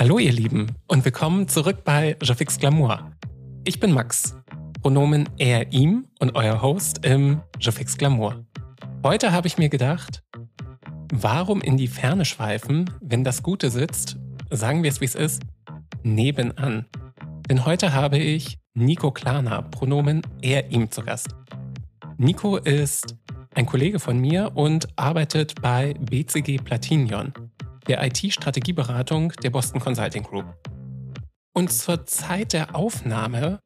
Hallo ihr Lieben und willkommen zurück bei Jafix Glamour. Ich bin Max, Pronomen er, ihm und euer Host im Jafix Glamour. Heute habe ich mir gedacht, warum in die Ferne schweifen, wenn das Gute sitzt, sagen wir es wie es ist, nebenan. Denn heute habe ich Nico Klana, Pronomen er, ihm zu Gast. Nico ist ein Kollege von mir und arbeitet bei BCG Platinion, der IT-Strategieberatung der Boston Consulting Group. Und zur Zeit der Aufnahme,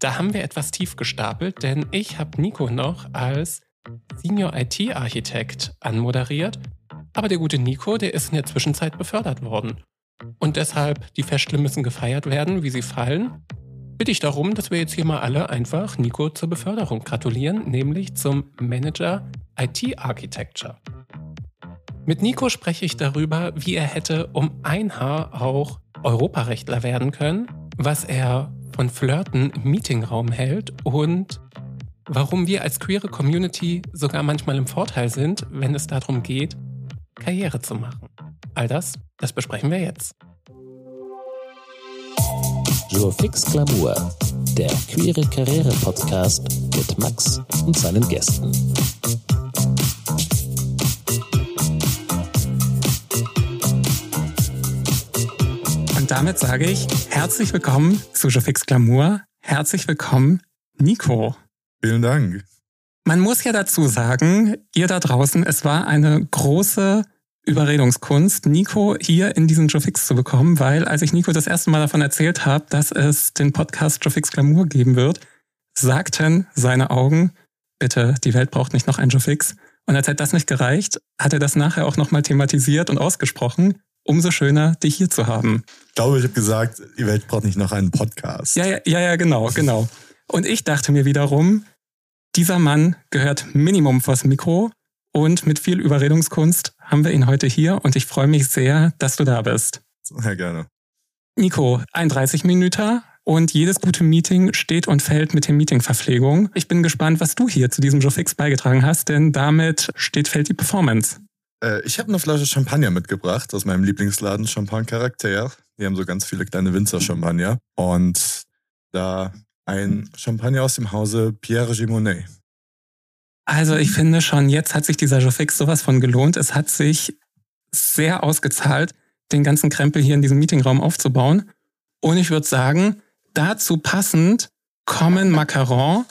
da haben wir etwas tief gestapelt, denn ich habe Nico noch als Senior IT-Architekt anmoderiert, aber der gute Nico, der ist in der Zwischenzeit befördert worden. Und deshalb, die Feste müssen gefeiert werden, wie sie fallen bitte ich darum, dass wir jetzt hier mal alle einfach Nico zur Beförderung gratulieren, nämlich zum Manager IT Architecture. Mit Nico spreche ich darüber, wie er hätte um ein Haar auch Europarechtler werden können, was er von Flirten im Meetingraum hält und warum wir als queere Community sogar manchmal im Vorteil sind, wenn es darum geht, Karriere zu machen. All das, das besprechen wir jetzt. Fix Glamour, der queere Karriere-Podcast mit Max und seinen Gästen. Und damit sage ich herzlich willkommen zu Fix Glamour. Herzlich willkommen, Nico. Vielen Dank. Man muss ja dazu sagen, ihr da draußen, es war eine große Überredungskunst, Nico hier in diesen Jofix zu bekommen, weil als ich Nico das erste Mal davon erzählt habe, dass es den Podcast Jofix Glamour geben wird, sagten seine Augen, bitte, die Welt braucht nicht noch einen Jofix. Und als hätte das nicht gereicht, hat er das nachher auch nochmal thematisiert und ausgesprochen. Umso schöner, dich hier zu haben. Ich glaube, ich habe gesagt, die Welt braucht nicht noch einen Podcast. Ja, ja, ja, ja, genau, genau. Und ich dachte mir wiederum, dieser Mann gehört Minimum vors Mikro und mit viel Überredungskunst haben wir ihn heute hier und ich freue mich sehr, dass du da bist. Sehr gerne. Nico, ein 30 Minuten und jedes gute Meeting steht und fällt mit der Meetingverpflegung. Ich bin gespannt, was du hier zu diesem Joe Fix beigetragen hast, denn damit steht, fällt die Performance. Äh, ich habe eine Flasche Champagner mitgebracht aus meinem Lieblingsladen Champagne Charakter. Die haben so ganz viele kleine Winzer-Champagner. Und da ein Champagner aus dem Hause Pierre Gimonet. Also ich finde schon, jetzt hat sich dieser Jofix sowas von gelohnt. Es hat sich sehr ausgezahlt, den ganzen Krempel hier in diesem Meetingraum aufzubauen. Und ich würde sagen, dazu passend kommen Macaron.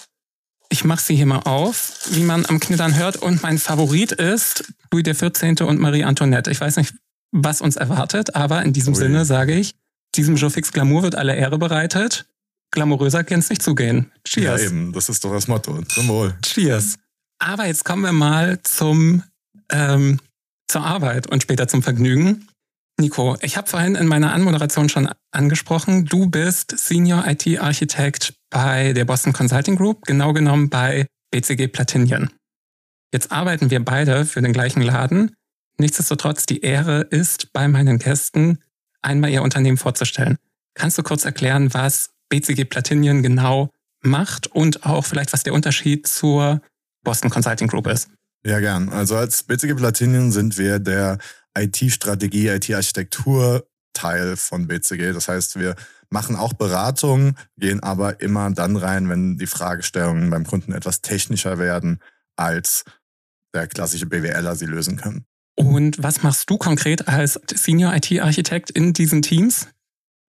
Ich mache sie hier mal auf, wie man am Knittern hört. Und mein Favorit ist Louis XIV. und Marie Antoinette. Ich weiß nicht, was uns erwartet, aber in diesem Ui. Sinne sage ich, diesem Jofix Glamour wird alle Ehre bereitet. Glamouröser kann es nicht zugehen. Cheers. Ja, eben, das ist doch das Motto. Zum Wohl. Cheers. Aber jetzt kommen wir mal zum, ähm, zur Arbeit und später zum Vergnügen. Nico, ich habe vorhin in meiner Anmoderation schon angesprochen, du bist Senior IT Architect bei der Boston Consulting Group, genau genommen bei BCG Platinion. Jetzt arbeiten wir beide für den gleichen Laden. Nichtsdestotrotz, die Ehre ist bei meinen Gästen, einmal ihr Unternehmen vorzustellen. Kannst du kurz erklären, was BCG Platinion genau macht und auch vielleicht, was der Unterschied zur Boston Consulting Group ist. Ja, gern. Also als BCG Platinum sind wir der IT-Strategie, IT-Architektur Teil von BCG. Das heißt, wir machen auch Beratung, gehen aber immer dann rein, wenn die Fragestellungen beim Kunden etwas technischer werden, als der klassische BWLer sie lösen kann. Und was machst du konkret als Senior IT-Architekt in diesen Teams?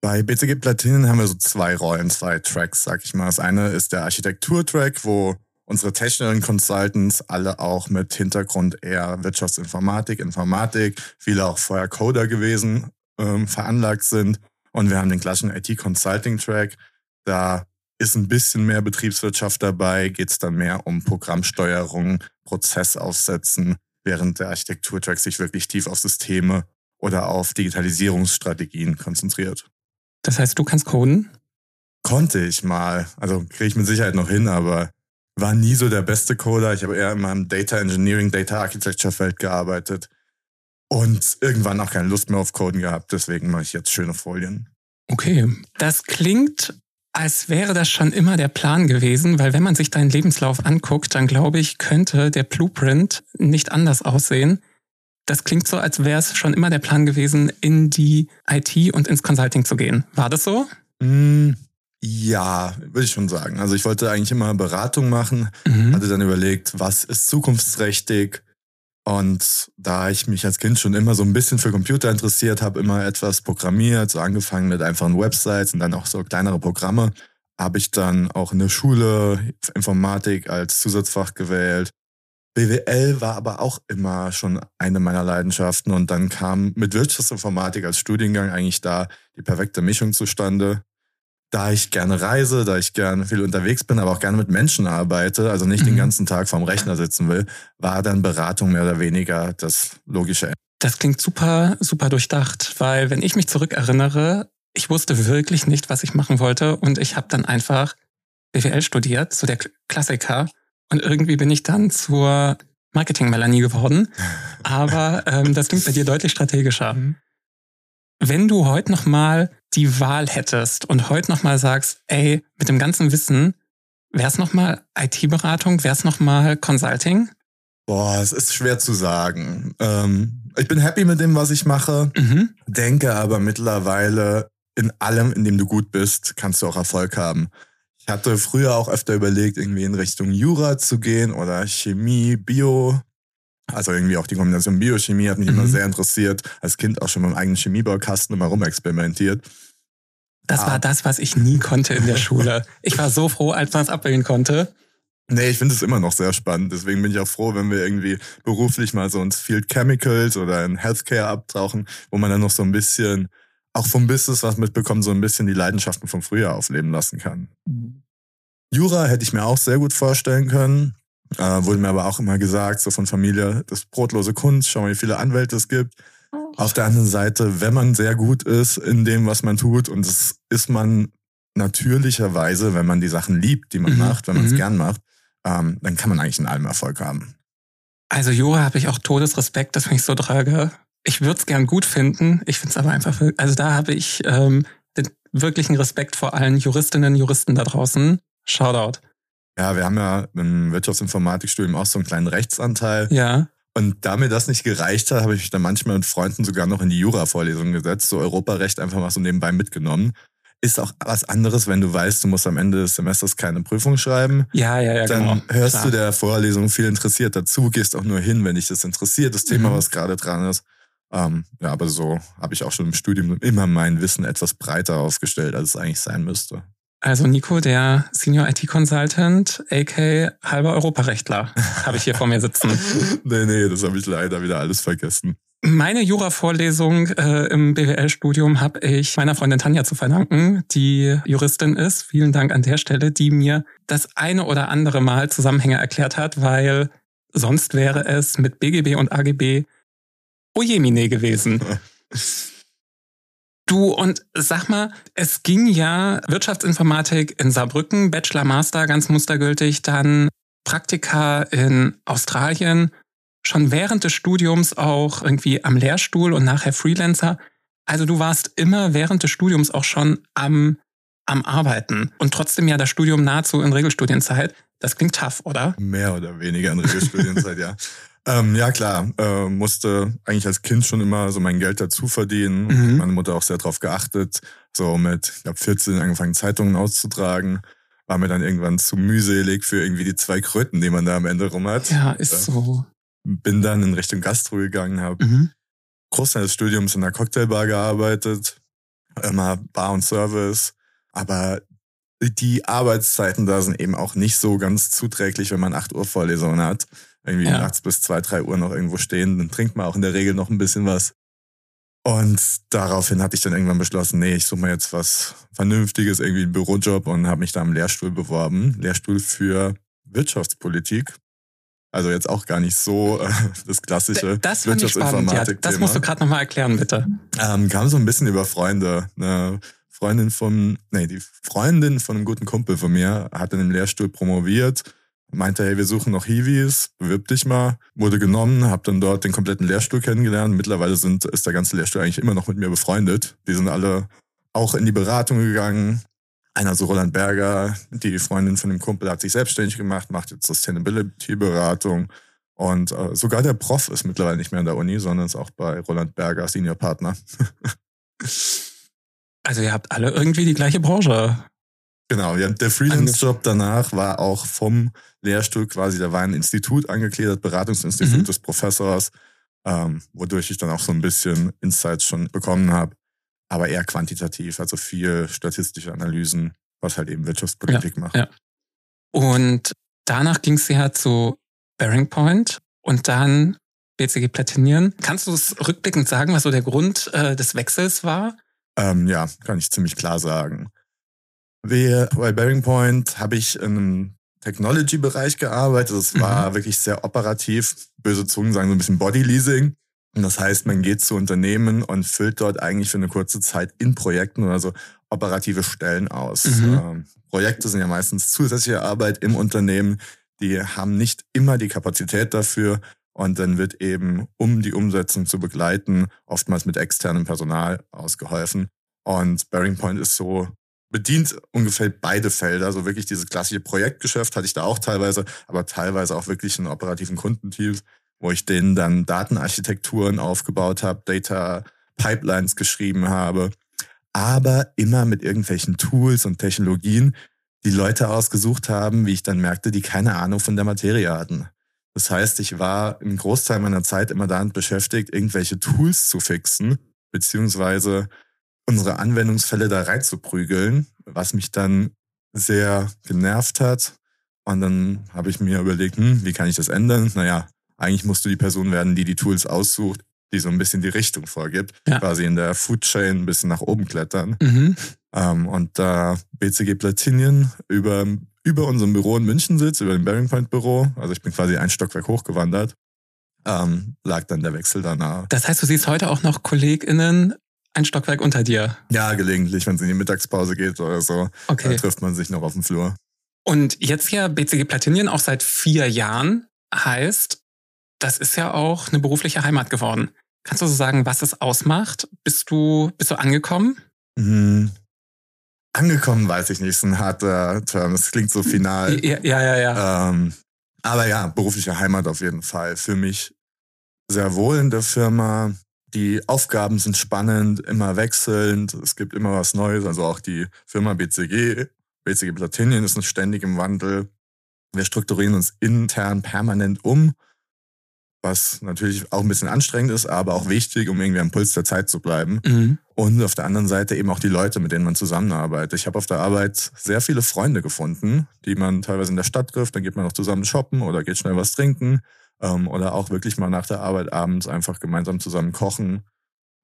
Bei BCG Platinum haben wir so zwei Rollen, zwei Tracks, sag ich mal. Das eine ist der Architektur-Track, wo unsere Technical Consultants alle auch mit Hintergrund eher Wirtschaftsinformatik, Informatik, viele auch vorher Coder gewesen, ähm, veranlagt sind. Und wir haben den klassischen IT-Consulting-Track. Da ist ein bisschen mehr Betriebswirtschaft dabei, geht es dann mehr um Programmsteuerung, Prozessaufsetzen, während der Architektur-Track sich wirklich tief auf Systeme oder auf Digitalisierungsstrategien konzentriert. Das heißt, du kannst coden? Konnte ich mal. Also kriege ich mit Sicherheit noch hin, aber war nie so der beste Coder. Ich habe eher in meinem Data Engineering, Data Architecture Feld gearbeitet und irgendwann auch keine Lust mehr auf Coden gehabt. Deswegen mache ich jetzt schöne Folien. Okay, das klingt, als wäre das schon immer der Plan gewesen, weil wenn man sich deinen Lebenslauf anguckt, dann glaube ich, könnte der Blueprint nicht anders aussehen. das klingt so, als wäre es schon immer der Plan gewesen, in die IT und ins Consulting zu gehen. War das so? Mm, ja, würde ich schon sagen. Also ich wollte eigentlich immer Beratung machen, mhm. hatte dann überlegt, was ist zukunftsträchtig. Und da ich mich als Kind schon immer so ein bisschen für Computer interessiert habe, immer etwas programmiert, so angefangen mit einfachen Websites und dann auch so kleinere Programme, habe ich dann auch in der Schule Informatik als Zusatzfach gewählt BWL war aber auch immer schon eine meiner Leidenschaften und dann kam mit Wirtschaftsinformatik als Studiengang eigentlich da die perfekte Mischung zustande. Da ich gerne reise, da ich gerne viel unterwegs bin, aber auch gerne mit Menschen arbeite, also nicht mhm. den ganzen Tag vorm Rechner sitzen will, war dann Beratung mehr oder weniger das logische Ende. Das klingt super, super durchdacht, weil wenn ich mich zurückerinnere, ich wusste wirklich nicht, was ich machen wollte und ich habe dann einfach BWL studiert, so der Klassiker und irgendwie bin ich dann zur Marketing-Melanie geworden. Aber ähm, das klingt bei dir deutlich strategischer. Mhm. Wenn du heute nochmal die Wahl hättest und heute nochmal sagst, ey, mit dem ganzen Wissen, wär's nochmal IT-Beratung, wär's nochmal Consulting? Boah, es ist schwer zu sagen. Ähm, ich bin happy mit dem, was ich mache, mhm. denke aber mittlerweile, in allem, in dem du gut bist, kannst du auch Erfolg haben. Ich hatte früher auch öfter überlegt, irgendwie in Richtung Jura zu gehen oder Chemie, Bio. Also irgendwie auch die Kombination Biochemie hat mich mhm. immer sehr interessiert. Als Kind auch schon mit meinem eigenen Chemiebaukasten immer rumexperimentiert. Das ah. war das, was ich nie konnte in der Schule. Ich war so froh, als man es abwählen konnte. Nee, ich finde es immer noch sehr spannend. Deswegen bin ich auch froh, wenn wir irgendwie beruflich mal so ins Field Chemicals oder in Healthcare abtauchen, wo man dann noch so ein bisschen auch vom Business was mitbekommen, so ein bisschen die Leidenschaften vom Frühjahr aufleben lassen kann. Mhm. Jura hätte ich mir auch sehr gut vorstellen können. Äh, wurde mir aber auch immer gesagt, so von Familie, das brotlose Kunst, schau mal, wie viele Anwälte es gibt. Oh. Auf der anderen Seite, wenn man sehr gut ist in dem, was man tut, und das ist man natürlicherweise, wenn man die Sachen liebt, die man mhm. macht, wenn man es mhm. gern macht, ähm, dann kann man eigentlich in allem Erfolg haben. Also Jura habe ich auch Todesrespekt, das finde ich so trage ich würde es gern gut finden. Ich finde es aber einfach, also da habe ich ähm, den wirklichen Respekt vor allen Juristinnen und Juristen da draußen. Shoutout. Ja, wir haben ja im Wirtschaftsinformatikstudium auch so einen kleinen Rechtsanteil. Ja. Und da mir das nicht gereicht hat, habe ich mich dann manchmal mit Freunden sogar noch in die Jura-Vorlesung gesetzt, so Europarecht einfach mal so nebenbei mitgenommen. Ist auch was anderes, wenn du weißt, du musst am Ende des Semesters keine Prüfung schreiben. Ja, ja, ja. Dann genau. hörst Klar. du der Vorlesung viel interessiert dazu, gehst auch nur hin, wenn dich das interessiert, das Thema, mhm. was gerade dran ist. Ähm, ja, aber so habe ich auch schon im Studium immer mein Wissen etwas breiter aufgestellt, als es eigentlich sein müsste. Also Nico, der Senior IT Consultant, AK halber Europarechtler, habe ich hier vor mir sitzen. nee, nee, das habe ich leider wieder alles vergessen. Meine Jura-Vorlesung äh, im BWL-Studium habe ich meiner Freundin Tanja zu verdanken, die Juristin ist. Vielen Dank an der Stelle, die mir das eine oder andere Mal Zusammenhänge erklärt hat, weil sonst wäre es mit BGB und AGB Ojemine gewesen. Du, und sag mal, es ging ja Wirtschaftsinformatik in Saarbrücken, Bachelor, Master, ganz mustergültig, dann Praktika in Australien, schon während des Studiums auch irgendwie am Lehrstuhl und nachher Freelancer. Also du warst immer während des Studiums auch schon am, am Arbeiten und trotzdem ja das Studium nahezu in Regelstudienzeit. Das klingt tough, oder? Mehr oder weniger in Regelstudienzeit, ja. Ähm, ja, klar. Äh, musste eigentlich als Kind schon immer so mein Geld dazu verdienen. Mhm. Meine Mutter auch sehr darauf geachtet. So mit, ich glaube, 14 angefangen, Zeitungen auszutragen. War mir dann irgendwann zu mühselig für irgendwie die zwei Kröten, die man da am Ende rum hat. Ja, ist äh, so. Bin dann in Richtung Gastro gegangen, habe mhm. Großteil des Studiums in einer Cocktailbar gearbeitet. Immer Bar und Service. Aber die Arbeitszeiten da sind eben auch nicht so ganz zuträglich, wenn man 8 Uhr Vorlesungen hat irgendwie ja. nachts bis zwei, drei Uhr noch irgendwo stehen, dann trinkt man auch in der Regel noch ein bisschen was. Und daraufhin hatte ich dann irgendwann beschlossen, nee, ich suche mir jetzt was Vernünftiges, irgendwie einen Bürojob und habe mich da am Lehrstuhl beworben. Lehrstuhl für Wirtschaftspolitik. Also jetzt auch gar nicht so äh, das klassische das Wirtschaftsinformatik. Ja, das musst du gerade nochmal erklären, bitte. Ähm, kam so ein bisschen über Freunde. Eine Freundin von, nee, die Freundin von einem guten Kumpel von mir hat in dem Lehrstuhl promoviert meinte, hey, wir suchen noch Hiwis, bewirb dich mal. Wurde genommen, habe dann dort den kompletten Lehrstuhl kennengelernt. Mittlerweile sind, ist der ganze Lehrstuhl eigentlich immer noch mit mir befreundet. Die sind alle auch in die Beratung gegangen. Einer so Roland Berger, die Freundin von dem Kumpel hat sich selbstständig gemacht, macht jetzt Sustainability-Beratung. Und äh, sogar der Prof ist mittlerweile nicht mehr an der Uni, sondern ist auch bei Roland Berger Senior Partner. also ihr habt alle irgendwie die gleiche Branche. Genau, ja, der Freelance-Job danach war auch vom Lehrstuhl quasi, da war ein Institut angegliedert, Beratungsinstitut mhm. des Professors, ähm, wodurch ich dann auch so ein bisschen Insights schon bekommen habe, aber eher quantitativ, also viel statistische Analysen, was halt eben Wirtschaftspolitik ja, macht. Ja. Und danach ging es ja zu Bearing Point und dann BCG Platinieren. Kannst du es rückblickend sagen, was so der Grund äh, des Wechsels war? Ähm, ja, kann ich ziemlich klar sagen. Wir, bei Bearing Point habe ich im Technology-Bereich gearbeitet. Es war mhm. wirklich sehr operativ. Böse Zungen sagen so ein bisschen Body-Leasing. Und das heißt, man geht zu Unternehmen und füllt dort eigentlich für eine kurze Zeit in Projekten oder so operative Stellen aus. Mhm. Ähm, Projekte sind ja meistens zusätzliche Arbeit im Unternehmen. Die haben nicht immer die Kapazität dafür. Und dann wird eben, um die Umsetzung zu begleiten, oftmals mit externem Personal ausgeholfen. Und Bearing Point ist so bedient ungefähr beide Felder. So wirklich dieses klassische Projektgeschäft hatte ich da auch teilweise, aber teilweise auch wirklich in operativen Kundenteams, wo ich denen dann Datenarchitekturen aufgebaut habe, Data Pipelines geschrieben habe, aber immer mit irgendwelchen Tools und Technologien, die Leute ausgesucht haben, wie ich dann merkte, die keine Ahnung von der Materie hatten. Das heißt, ich war im Großteil meiner Zeit immer damit beschäftigt, irgendwelche Tools zu fixen, beziehungsweise unsere Anwendungsfälle da reinzuprügeln, was mich dann sehr genervt hat. Und dann habe ich mir überlegt, hm, wie kann ich das ändern? Naja, eigentlich musst du die Person werden, die die Tools aussucht, die so ein bisschen die Richtung vorgibt, ja. quasi in der Food Chain ein bisschen nach oben klettern. Mhm. Ähm, und da BCG Platinien über, über unserem Büro in München sitzt, über dem Bearing Point Büro, also ich bin quasi ein Stockwerk hochgewandert, ähm, lag dann der Wechsel danach. Das heißt, du siehst heute auch noch KollegInnen ein Stockwerk unter dir. Ja, gelegentlich, wenn es in die Mittagspause geht oder so. Okay. Da trifft man sich noch auf dem Flur. Und jetzt ja BCG Platinien auch seit vier Jahren heißt, das ist ja auch eine berufliche Heimat geworden. Kannst du so sagen, was es ausmacht? Bist du, bist du angekommen? Mhm. Angekommen weiß ich nicht, ist ein harter Term. Das klingt so final. Ja, ja, ja. ja. Ähm, aber ja, berufliche Heimat auf jeden Fall. Für mich sehr wohl in der Firma. Die Aufgaben sind spannend, immer wechselnd. Es gibt immer was Neues. Also auch die Firma BCG, BCG Platinien ist ständig im Wandel. Wir strukturieren uns intern permanent um, was natürlich auch ein bisschen anstrengend ist, aber auch wichtig, um irgendwie am Puls der Zeit zu bleiben. Mhm. Und auf der anderen Seite eben auch die Leute, mit denen man zusammenarbeitet. Ich habe auf der Arbeit sehr viele Freunde gefunden, die man teilweise in der Stadt trifft. Dann geht man auch zusammen shoppen oder geht schnell was trinken. Ähm, oder auch wirklich mal nach der Arbeit abends einfach gemeinsam zusammen kochen,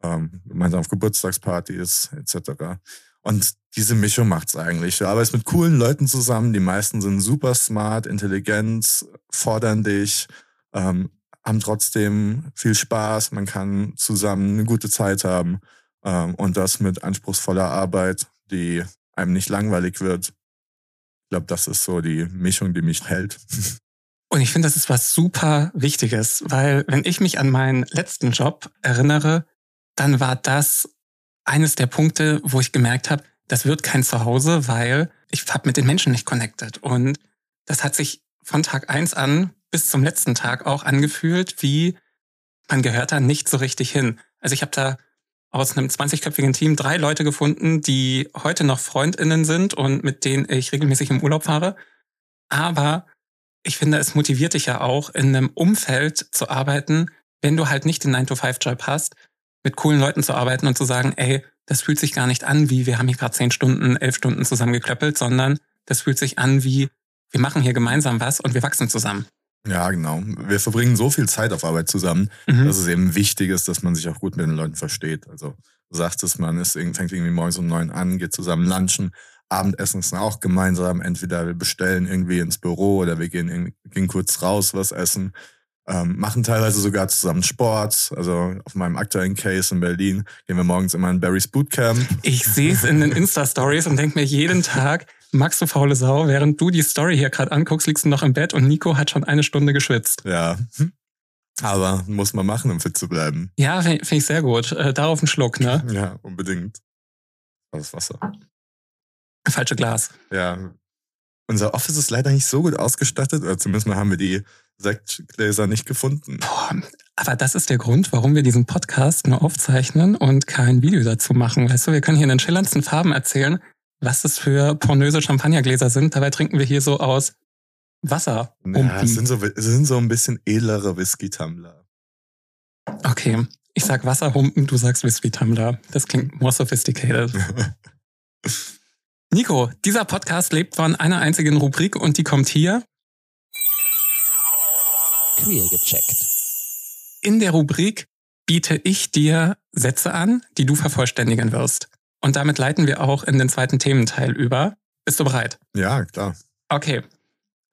ähm, gemeinsam auf Geburtstagspartys etc. Und diese Mischung macht's eigentlich. Du arbeitest mit coolen Leuten zusammen, die meisten sind super smart, intelligent, fordern dich, ähm, haben trotzdem viel Spaß, man kann zusammen eine gute Zeit haben ähm, und das mit anspruchsvoller Arbeit, die einem nicht langweilig wird. Ich glaube, das ist so die Mischung, die mich hält. Und ich finde, das ist was super Wichtiges, weil wenn ich mich an meinen letzten Job erinnere, dann war das eines der Punkte, wo ich gemerkt habe, das wird kein Zuhause, weil ich habe mit den Menschen nicht connected. Und das hat sich von Tag eins an bis zum letzten Tag auch angefühlt, wie man gehört da nicht so richtig hin. Also ich habe da aus einem 20-köpfigen Team drei Leute gefunden, die heute noch Freundinnen sind und mit denen ich regelmäßig im Urlaub fahre. Aber ich finde, es motiviert dich ja auch, in einem Umfeld zu arbeiten, wenn du halt nicht den 9-to-5-Job hast, mit coolen Leuten zu arbeiten und zu sagen, ey, das fühlt sich gar nicht an, wie wir haben hier gerade zehn Stunden, elf Stunden zusammengeklöppelt, sondern das fühlt sich an wie, wir machen hier gemeinsam was und wir wachsen zusammen. Ja, genau. Wir verbringen so viel Zeit auf Arbeit zusammen, mhm. dass es eben wichtig ist, dass man sich auch gut mit den Leuten versteht. Also du sagst es, man ist, fängt irgendwie morgens um neun an, geht zusammen lunchen, Abendessen ist auch gemeinsam. Entweder wir bestellen irgendwie ins Büro oder wir gehen, gehen kurz raus, was essen. Ähm, machen teilweise sogar zusammen Sport. Also auf meinem aktuellen Case in Berlin gehen wir morgens immer in Barry's Bootcamp. Ich sehe es in den Insta-Stories und denke mir jeden Tag, Max, du faule Sau, während du die Story hier gerade anguckst, liegst du noch im Bett und Nico hat schon eine Stunde geschwitzt. Ja. Aber muss man machen, um fit zu bleiben. Ja, finde find ich sehr gut. Äh, darauf einen Schluck, ne? Ja, unbedingt. Das Wasser. Falsche Glas. Ja. Unser Office ist leider nicht so gut ausgestattet, oder zumindest mal haben wir die Sektgläser nicht gefunden. Boah, aber das ist der Grund, warum wir diesen Podcast nur aufzeichnen und kein Video dazu machen. Weißt du, wir können hier in den schillerndsten Farben erzählen, was das für pornöse Champagnergläser sind. Dabei trinken wir hier so aus Wasser. Ja, es sind so, es sind so ein bisschen edlere Whisky-Tumbler. Okay, ich sag Wasserhumpen, du sagst Whisky-Tumbler. Das klingt more sophisticated. Nico, dieser Podcast lebt von einer einzigen Rubrik und die kommt hier. Queer gecheckt. In der Rubrik biete ich dir Sätze an, die du vervollständigen wirst. Und damit leiten wir auch in den zweiten Thementeil über. Bist du bereit? Ja, klar. Okay.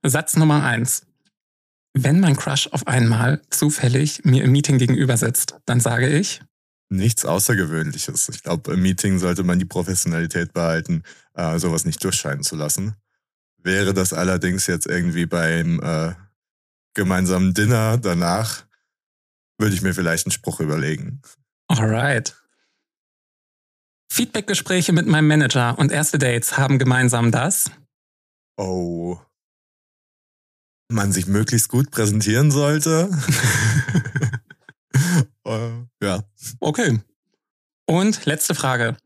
Satz Nummer eins. Wenn mein Crush auf einmal zufällig mir im Meeting gegenüber sitzt, dann sage ich. Nichts Außergewöhnliches. Ich glaube, im Meeting sollte man die Professionalität behalten, äh, sowas nicht durchscheinen zu lassen. Wäre das allerdings jetzt irgendwie beim äh, gemeinsamen Dinner danach, würde ich mir vielleicht einen Spruch überlegen. Alright. Feedbackgespräche mit meinem Manager und erste Dates haben gemeinsam das. Oh. Man sich möglichst gut präsentieren sollte. Okay. Und letzte Frage.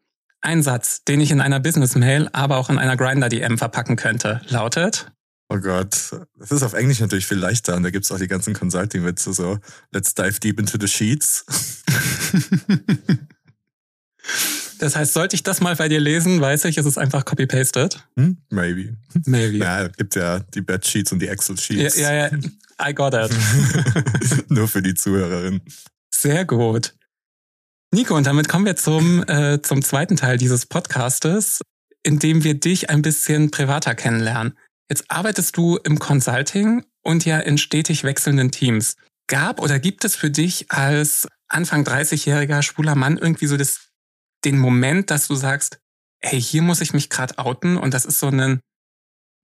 Ein Satz, den ich in einer Business-Mail, aber auch in einer Grinder-DM verpacken könnte, lautet. Oh Gott, das ist auf Englisch natürlich viel leichter und da gibt's auch die ganzen Consulting-Witze so, let's dive deep into the sheets. das heißt, sollte ich das mal bei dir lesen, weiß ich, es ist einfach copy-pasted? Hm? Maybe. Maybe. Ja, gibt ja die Bed-Sheets und die Excel-Sheets. Ja, ja, ja, I got it. Nur für die Zuhörerin. Sehr gut. Nico, und damit kommen wir zum, äh, zum zweiten Teil dieses Podcastes, in dem wir dich ein bisschen privater kennenlernen. Jetzt arbeitest du im Consulting und ja in stetig wechselnden Teams. Gab oder gibt es für dich als Anfang 30-jähriger schwuler Mann irgendwie so das, den Moment, dass du sagst, hey, hier muss ich mich gerade outen und das ist so ein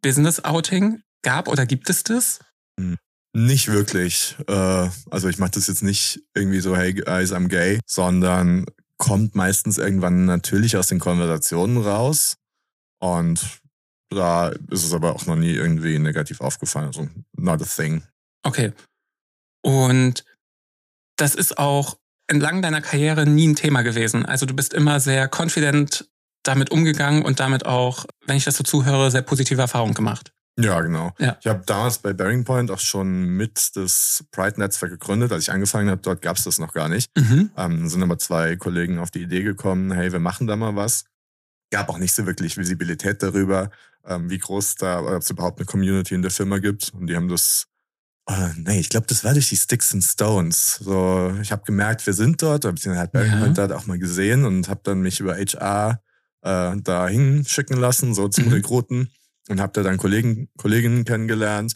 Business-Outing? Gab oder gibt es das? Nicht wirklich. Äh, also ich mache das jetzt nicht irgendwie so, hey guys, I'm gay, sondern kommt meistens irgendwann natürlich aus den Konversationen raus. Und da ist es aber auch noch nie irgendwie negativ aufgefallen. Also not a thing. Okay. Und das ist auch entlang deiner Karriere nie ein Thema gewesen. Also du bist immer sehr confident damit umgegangen und damit auch, wenn ich das so zuhöre, sehr positive Erfahrungen gemacht. Ja, genau. Ja. Ich habe damals bei Bearing Point auch schon mit das Pride-Netzwerk gegründet. Als ich angefangen habe, dort gab es das noch gar nicht. Mhm. Ähm, sind aber zwei Kollegen auf die Idee gekommen, hey, wir machen da mal was. Gab auch nicht so wirklich Visibilität darüber, ähm, wie groß da, ob es überhaupt eine Community in der Firma gibt. Und die haben das, oh, nee, ich glaube, das war durch die Sticks and Stones. So, ich habe gemerkt, wir sind dort, habe ich den halt Bearing Ja. Point dort auch mal gesehen und habe dann mich über HR äh, da hinschicken lassen, so zum Mhm. Rekruten und habe da dann Kollegen, Kolleginnen kennengelernt,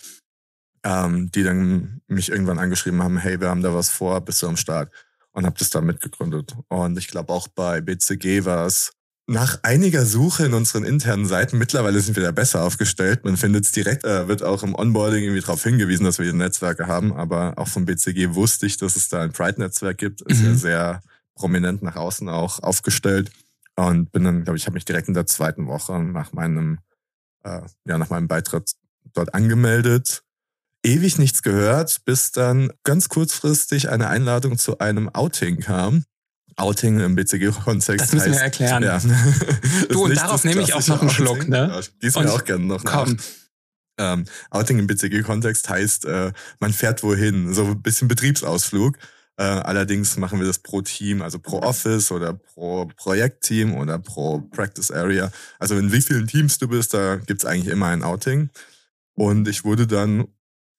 ähm, die dann mich irgendwann angeschrieben haben, hey, wir haben da was vor, bist du am Start? Und habe das dann mitgegründet. Und ich glaube auch bei BCG war es nach einiger Suche in unseren internen Seiten, mittlerweile sind wir da besser aufgestellt. Man findet es direkt, äh, wird auch im Onboarding irgendwie darauf hingewiesen, dass wir hier Netzwerke haben. Aber auch vom BCG wusste ich, dass es da ein Pride-Netzwerk gibt. Ist Mhm. ja sehr prominent nach außen auch aufgestellt. Und bin dann, glaube ich, habe mich direkt in der zweiten Woche nach meinem, äh, ja, nach meinem Beitritt dort angemeldet. Ewig nichts gehört, bis dann ganz kurzfristig eine Einladung zu einem Outing kam. Outing im BCG-Kontext. Das müssen wir heißt- erklären. Ja. Du, und darauf nehme ich auch noch einen Outing. Schluck, ne? Und mir auch gerne noch nach. Komm. Ähm, Outing im BCG-Kontext heißt, äh, man fährt wohin, so ein bisschen Betriebsausflug. Äh, allerdings machen wir das pro Team, also pro Office oder pro Projektteam oder pro Practice Area. Also in wie vielen Teams du bist, da gibt's eigentlich immer ein Outing. Und ich wurde dann,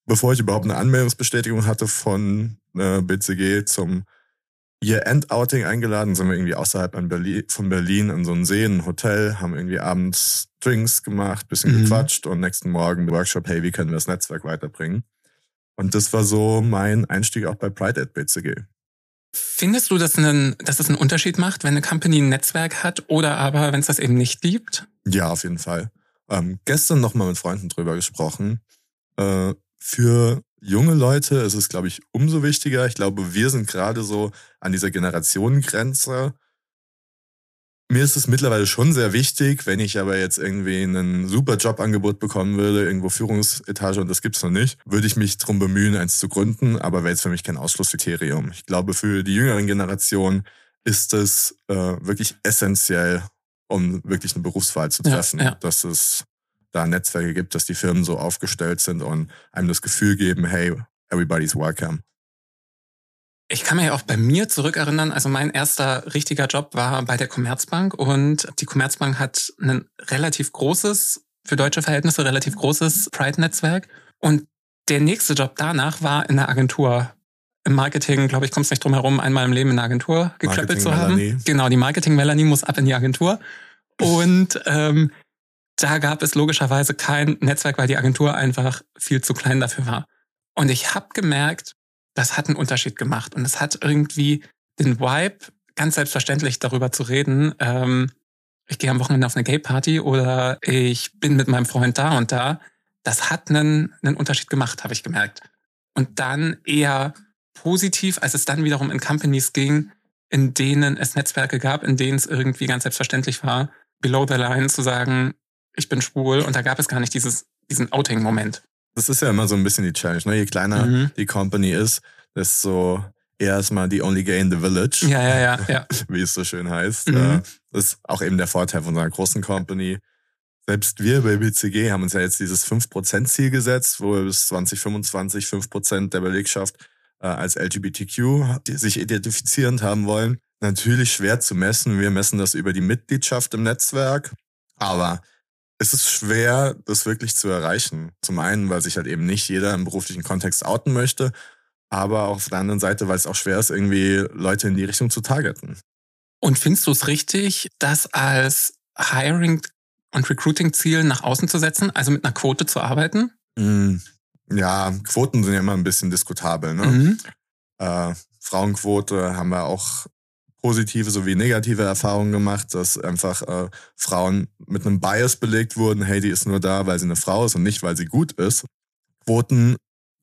bevor ich überhaupt eine Anmeldungsbestätigung hatte von äh, BCG zum Year-End-Outing eingeladen, sind wir irgendwie außerhalb Berlin, von Berlin in so ein See, ein Hotel, haben irgendwie abends Drinks gemacht, bisschen Mhm. gequatscht und nächsten Morgen Workshop, hey, wie können wir das Netzwerk weiterbringen? Und das war so mein Einstieg auch bei Pride at BCG. Findest du, dass, einen, dass es einen Unterschied macht, wenn eine Company ein Netzwerk hat oder aber, wenn es das eben nicht gibt? Ja, auf jeden Fall. Ähm, gestern nochmal mit Freunden drüber gesprochen. Äh, für junge Leute ist es, glaube ich, umso wichtiger. Ich glaube, wir sind gerade so an dieser Generationengrenze, mir ist es mittlerweile schon sehr wichtig, wenn ich aber jetzt irgendwie einen super Jobangebot bekommen würde, irgendwo Führungsetage und das gibt's noch nicht, würde ich mich drum bemühen, eins zu gründen, aber wäre jetzt für mich kein Ausschlusskriterium. Ich glaube, für die jüngeren Generationen ist es äh, wirklich essentiell, um wirklich eine Berufswahl zu treffen, ja, ja. dass es da Netzwerke gibt, dass die Firmen so aufgestellt sind und einem das Gefühl geben, hey, everybody's welcome. Ich kann mich auch bei mir zurückerinnern, also mein erster richtiger Job war bei der Commerzbank und die Commerzbank hat ein relativ großes, für deutsche Verhältnisse relativ großes Pride-Netzwerk und der nächste Job danach war in der Agentur. Im Marketing, glaube ich, kommst nicht drum herum, einmal im Leben in der Agentur geklöppelt zu haben. Melanie. Genau, die Marketing-Melanie muss ab in die Agentur. Und ähm, da gab es logischerweise kein Netzwerk, weil die Agentur einfach viel zu klein dafür war. Und ich habe gemerkt, das hat einen Unterschied gemacht. Und es hat irgendwie den Vibe, ganz selbstverständlich darüber zu reden, ähm, ich gehe am Wochenende auf eine Gay-Party oder ich bin mit meinem Freund da und da. Das hat einen, einen Unterschied gemacht, habe ich gemerkt. Und dann eher positiv, als es dann wiederum in Companies ging, in denen es Netzwerke gab, in denen es irgendwie ganz selbstverständlich war, below the line zu sagen, ich bin schwul und da gab es gar nicht dieses, diesen Outing-Moment. Das ist ja immer so ein bisschen die Challenge. Ne? Je kleiner mhm. die Company ist, desto eher erstmal die only gay in the village. Ja, ja, ja. ja. Wie es so schön heißt. Mhm. Äh, das ist auch eben der Vorteil von so einer großen Company. Selbst wir bei BCG haben uns ja jetzt dieses 5%-Ziel gesetzt, wo wir bis 2025 5% der Belegschaft äh, als LGBTQ sich identifizierend haben wollen. Natürlich schwer zu messen. Wir messen das über die Mitgliedschaft im Netzwerk. Aber es ist schwer, das wirklich zu erreichen. Zum einen, weil sich halt eben nicht jeder im beruflichen Kontext outen möchte, aber auf der anderen Seite, weil es auch schwer ist, irgendwie Leute in die Richtung zu targeten. Und findest du es richtig, das als Hiring- und Recruiting-Ziel nach außen zu setzen, also mit einer Quote zu arbeiten? Mm, ja, Quoten sind ja immer ein bisschen diskutabel. Ne? Mhm. Äh, Frauenquote haben wir auch positive sowie negative Erfahrungen gemacht, dass einfach äh, Frauen mit einem Bias belegt wurden, hey, die ist nur da, weil sie eine Frau ist und nicht, weil sie gut ist. Quoten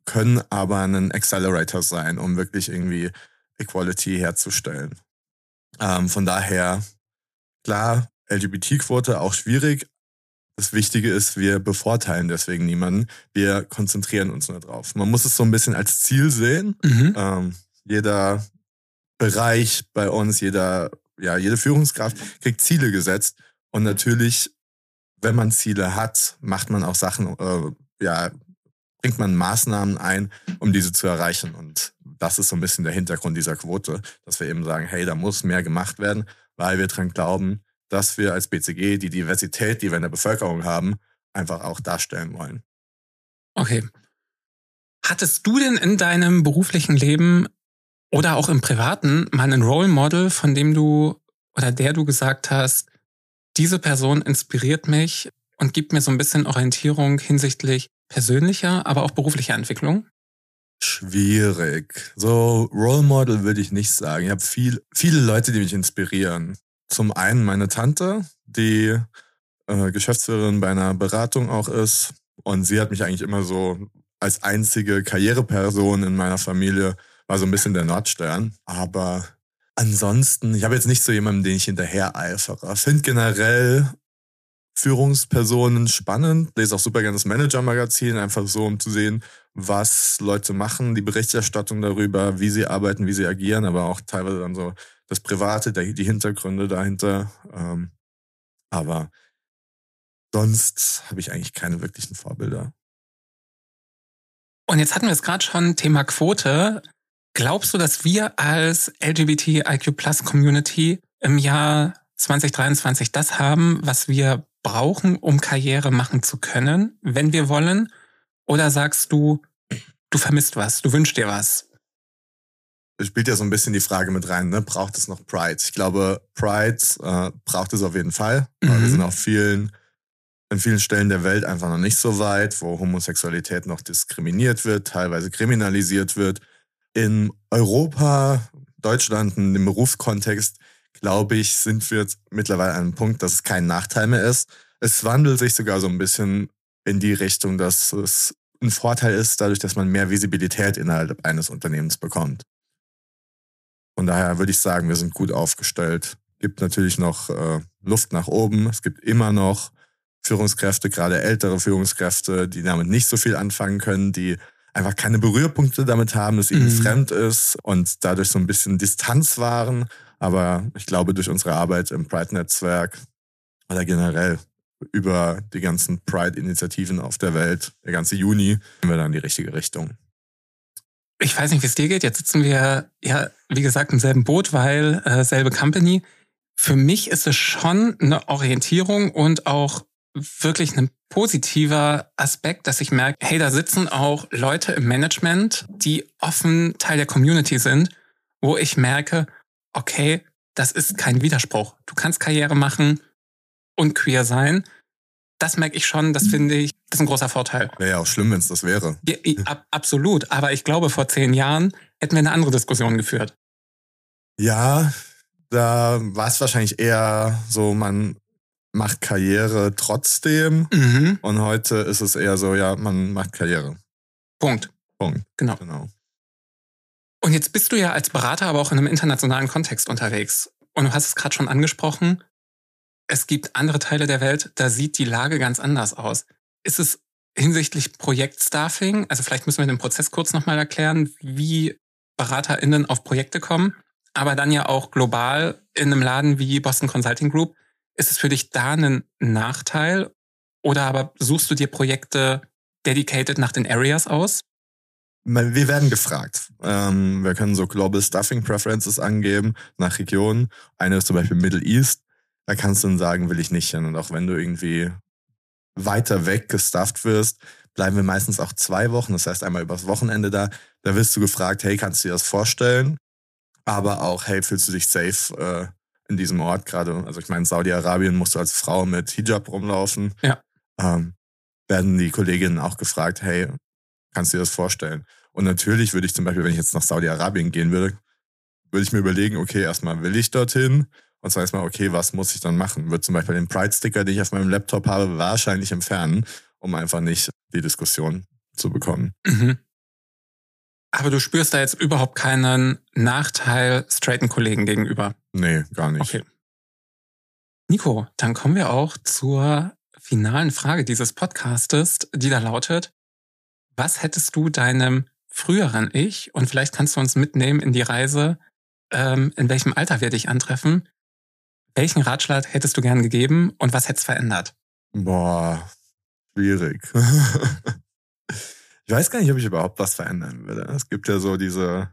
können aber ein Accelerator sein, um wirklich irgendwie Equality herzustellen. Ähm, von daher, klar, LGBT-Quote auch schwierig. Das Wichtige ist, wir bevorteilen deswegen niemanden. Wir konzentrieren uns nur drauf. Man muss es so ein bisschen als Ziel sehen. Mhm. Ähm, jeder Bereich bei uns, jeder, ja, jede Führungskraft kriegt Ziele gesetzt. Und natürlich, wenn man Ziele hat, macht man auch Sachen, äh, ja, bringt man Maßnahmen ein, um diese zu erreichen. Und das ist so ein bisschen der Hintergrund dieser Quote, dass wir eben sagen, hey, da muss mehr gemacht werden, weil wir dran glauben, dass wir als BCG die Diversität, die wir in der Bevölkerung haben, einfach auch darstellen wollen. Okay. Hattest du denn in deinem beruflichen Leben oder auch im Privaten mal einen Role Model, von dem du oder der du gesagt hast, diese Person inspiriert mich und gibt mir so ein bisschen Orientierung hinsichtlich persönlicher, aber auch beruflicher Entwicklung? Schwierig. So Role Model würde ich nicht sagen. Ich habe viel, viele Leute, die mich inspirieren. Zum einen meine Tante, die äh, Geschäftsführerin bei einer Beratung auch ist. Und sie hat mich eigentlich immer so als einzige Karriereperson in meiner Familie war so ein bisschen der Nordstern. Aber ansonsten, ich habe jetzt nicht so jemanden, den ich hinterher eifere. Finde generell Führungspersonen spannend. Lese auch super gerne das Manager-Magazin, einfach so, um zu sehen, was Leute machen, die Berichterstattung darüber, wie sie arbeiten, wie sie agieren, aber auch teilweise dann so das Private, die Hintergründe dahinter. Ähm, aber sonst habe ich eigentlich keine wirklichen Vorbilder. Und jetzt hatten wir es gerade schon, Thema Quote. Glaubst du, dass wir als LGBTIQ Plus Community im Jahr 2023 das haben, was wir brauchen, um Karriere machen zu können, wenn wir wollen? Oder sagst du, du vermisst was, du wünschst dir was? Das spielt ja so ein bisschen die Frage mit rein, ne? braucht es noch Pride? Ich glaube, Pride äh, braucht es auf jeden Fall. Mhm. Wir sind auf vielen, in vielen Stellen der Welt einfach noch nicht so weit, wo Homosexualität noch diskriminiert wird, teilweise kriminalisiert wird in Europa, Deutschland, in dem Berufskontext, glaube ich, sind wir jetzt mittlerweile an einem Punkt, dass es kein Nachteil mehr ist. Es wandelt sich sogar so ein bisschen in die Richtung, dass es ein Vorteil ist, dadurch, dass man mehr Visibilität innerhalb eines Unternehmens bekommt. Von daher würde ich sagen, wir sind gut aufgestellt gibt natürlich noch äh, Luft nach oben. Es gibt immer noch Führungskräfte, gerade ältere Führungskräfte, die damit nicht so viel anfangen können, die einfach keine Berührpunkte damit haben, dass ihnen mhm. fremd ist und dadurch so ein bisschen Distanz waren. Aber ich glaube, durch unsere Arbeit im Pride-Netzwerk oder generell über die ganzen Pride-Initiativen auf der Welt, der ganze Juni, gehen wir dann in die richtige Richtung. Ich weiß nicht, wie es dir geht. Jetzt sitzen wir ja, wie gesagt, im selben Boot, weil äh, selbe Company. Für mich ist es schon eine Orientierung und auch wirklich ein positiver Aspekt, dass ich merke, hey, da sitzen auch Leute im Management, die offen Teil der Community sind, wo ich merke, okay, das ist kein Widerspruch. Du kannst Karriere machen und queer sein. Das merke ich schon, das finde ich, das ist ein großer Vorteil. Wäre ja auch schlimm, wenn es das wäre. Ja, ab, absolut. Aber ich glaube, vor zehn Jahren hätten wir eine andere Diskussion geführt. Ja, da war es wahrscheinlich eher so, man macht Karriere trotzdem. Mhm. Und heute ist es eher so, ja, man macht Karriere. Punkt. Punkt. Genau. genau. Und jetzt bist du ja als Berater aber auch in einem internationalen Kontext unterwegs. Und du hast es gerade schon angesprochen. Es gibt andere Teile der Welt, da sieht die Lage ganz anders aus. Ist es hinsichtlich Projektstaffing, also vielleicht müssen wir den Prozess kurz nochmal erklären, wie BeraterInnen auf Projekte kommen, aber dann ja auch global in einem Laden wie Boston Consulting Group ist es für dich da ein Nachteil oder aber suchst du dir Projekte dedicated nach den Areas aus? Wir werden gefragt. Ähm, wir können so Global Stuffing Preferences angeben nach Regionen. Eine ist zum Beispiel Middle East. Da kannst du dann sagen, will ich nicht hin. Und auch wenn du irgendwie weiter weg gestufft wirst, bleiben wir meistens auch zwei Wochen. Das heißt einmal übers Wochenende da. Da wirst du gefragt, hey, kannst du dir das vorstellen? Aber auch, hey, fühlst du dich safe äh, in diesem Ort gerade, also ich meine, in Saudi-Arabien musst du als Frau mit Hijab rumlaufen. Ja. Ähm, werden die Kolleginnen auch gefragt, hey, kannst du dir das vorstellen? Und natürlich würde ich zum Beispiel, wenn ich jetzt nach Saudi-Arabien gehen würde, würde ich mir überlegen, okay, erstmal will ich dorthin und zwar erstmal, okay, was muss ich dann machen? Würde zum Beispiel den Pride-Sticker, den ich auf meinem Laptop habe, wahrscheinlich entfernen, um einfach nicht die Diskussion zu bekommen. Mhm. Aber du spürst da jetzt überhaupt keinen Nachteil straighten Kollegen gegenüber. Nee, gar nicht. Okay. Nico, dann kommen wir auch zur finalen Frage dieses Podcastes, die da lautet, was hättest du deinem früheren Ich, und vielleicht kannst du uns mitnehmen in die Reise, ähm, in welchem Alter wir dich antreffen, welchen Ratschlag hättest du gern gegeben und was hättest es verändert? Boah, schwierig. Ich weiß gar nicht, ob ich überhaupt was verändern würde. Es gibt ja so diese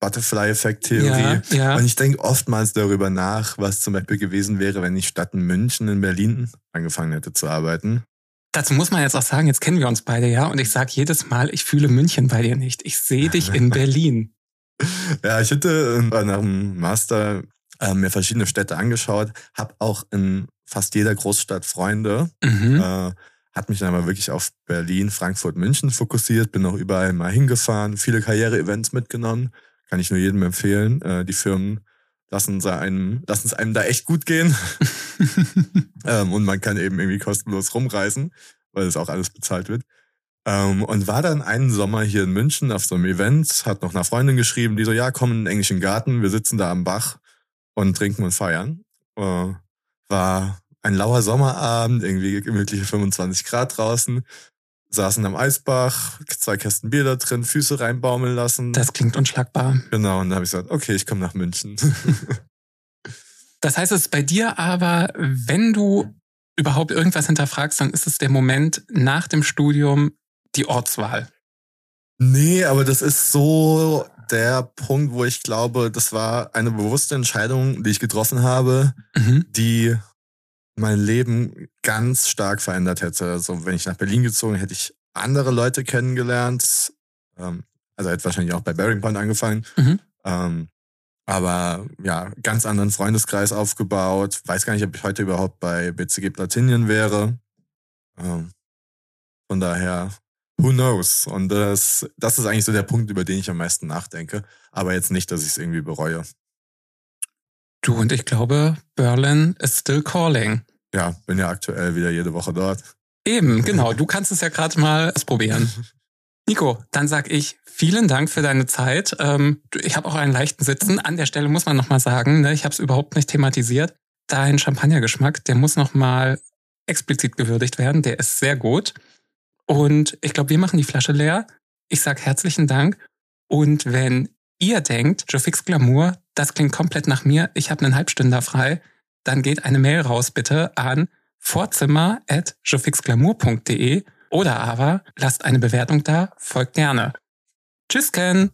Butterfly-Effekt-Theorie. Ja, ja. Und ich denke oftmals darüber nach, was zum Beispiel gewesen wäre, wenn ich statt in München in Berlin angefangen hätte zu arbeiten. Dazu muss man jetzt auch sagen, jetzt kennen wir uns beide, ja. Und ich sage jedes Mal, ich fühle München bei dir nicht. Ich sehe dich in Berlin. ja, ich hätte nach dem Master äh, mir verschiedene Städte angeschaut, habe auch in fast jeder Großstadt Freunde. Mhm. Äh, hat mich dann aber wirklich auf Berlin, Frankfurt, München fokussiert, bin auch überall mal hingefahren, viele Karriere-Events mitgenommen. Kann ich nur jedem empfehlen. Äh, die Firmen lassen es einem, lassen es einem da echt gut gehen. ähm, und man kann eben irgendwie kostenlos rumreisen, weil es auch alles bezahlt wird. Ähm, und war dann einen Sommer hier in München auf so einem Event, hat noch einer Freundin geschrieben, die so, ja, komm in den englischen Garten, wir sitzen da am Bach und trinken und feiern. Äh, war ein lauer Sommerabend, irgendwie gemütliche 25 Grad draußen, saßen am Eisbach, zwei Kästen Bier da drin, Füße reinbaumeln lassen. Das klingt unschlagbar. Genau, und dann habe ich gesagt, okay, ich komme nach München. das heißt, es ist bei dir aber, wenn du überhaupt irgendwas hinterfragst, dann ist es der Moment nach dem Studium die Ortswahl. Nee, aber das ist so der Punkt, wo ich glaube, das war eine bewusste Entscheidung, die ich getroffen habe, mhm. die mein Leben ganz stark verändert hätte. Also wenn ich nach Berlin gezogen hätte ich andere Leute kennengelernt. Ähm, also hätte wahrscheinlich auch bei Bearing Point angefangen. Mhm. Ähm, aber ja, ganz anderen Freundeskreis aufgebaut. Weiß gar nicht, ob ich heute überhaupt bei BCG Platinien wäre. Ähm, von daher, who knows? Und das, das ist eigentlich so der Punkt, über den ich am meisten nachdenke. Aber jetzt nicht, dass ich es irgendwie bereue. Du und ich glaube, Berlin is still calling. Ja, bin ja aktuell wieder jede Woche dort. Eben, genau. Du kannst es ja gerade mal ausprobieren. Nico, dann sag ich vielen Dank für deine Zeit. Ähm, ich habe auch einen leichten Sitzen. An der Stelle muss man nochmal sagen, ne, ich habe es überhaupt nicht thematisiert. Dein Champagnergeschmack, der muss nochmal explizit gewürdigt werden. Der ist sehr gut. Und ich glaube, wir machen die Flasche leer. Ich sag herzlichen Dank. Und wenn ihr denkt, Jofix Glamour, das klingt komplett nach mir, ich habe einen Halbstünder frei, dann geht eine Mail raus bitte an vorzimmer.jofixglamour.de oder aber lasst eine Bewertung da, folgt gerne. Tschüss, Ken!